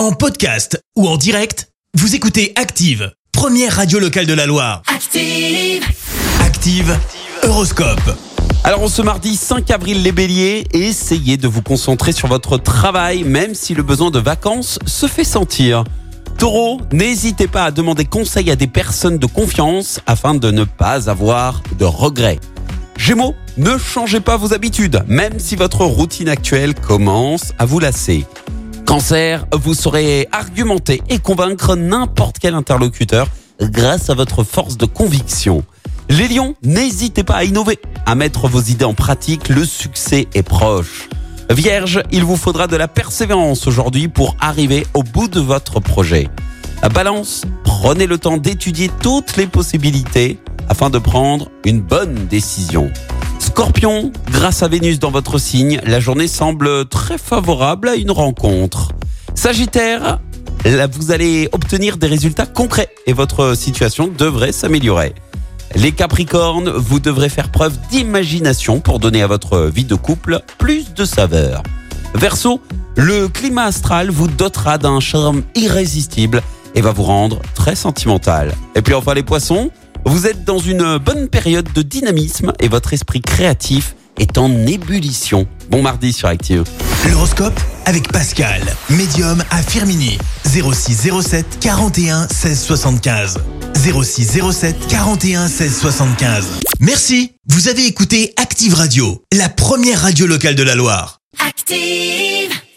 En podcast ou en direct, vous écoutez Active, première radio locale de la Loire. Active. Active, Horoscope. Alors, on ce mardi 5 avril, les béliers, essayez de vous concentrer sur votre travail, même si le besoin de vacances se fait sentir. Taureau, n'hésitez pas à demander conseil à des personnes de confiance afin de ne pas avoir de regrets. Gémeaux, ne changez pas vos habitudes, même si votre routine actuelle commence à vous lasser. Cancer, vous saurez argumenter et convaincre n'importe quel interlocuteur grâce à votre force de conviction. Les lions, n'hésitez pas à innover, à mettre vos idées en pratique, le succès est proche. Vierge, il vous faudra de la persévérance aujourd'hui pour arriver au bout de votre projet. Balance, prenez le temps d'étudier toutes les possibilités afin de prendre une bonne décision. Scorpion, grâce à Vénus dans votre signe, la journée semble très favorable à une rencontre. Sagittaire, là, vous allez obtenir des résultats concrets et votre situation devrait s'améliorer. Les Capricornes, vous devrez faire preuve d'imagination pour donner à votre vie de couple plus de saveur. Verseau, le climat astral vous dotera d'un charme irrésistible et va vous rendre très sentimental. Et puis enfin les poissons, vous êtes dans une bonne période de dynamisme et votre esprit créatif est en ébullition. Bon mardi sur Active. L'horoscope avec Pascal, médium à Firmini. 0607 41 16 75. 0607 41 16 75. Merci, vous avez écouté Active Radio, la première radio locale de la Loire. Active.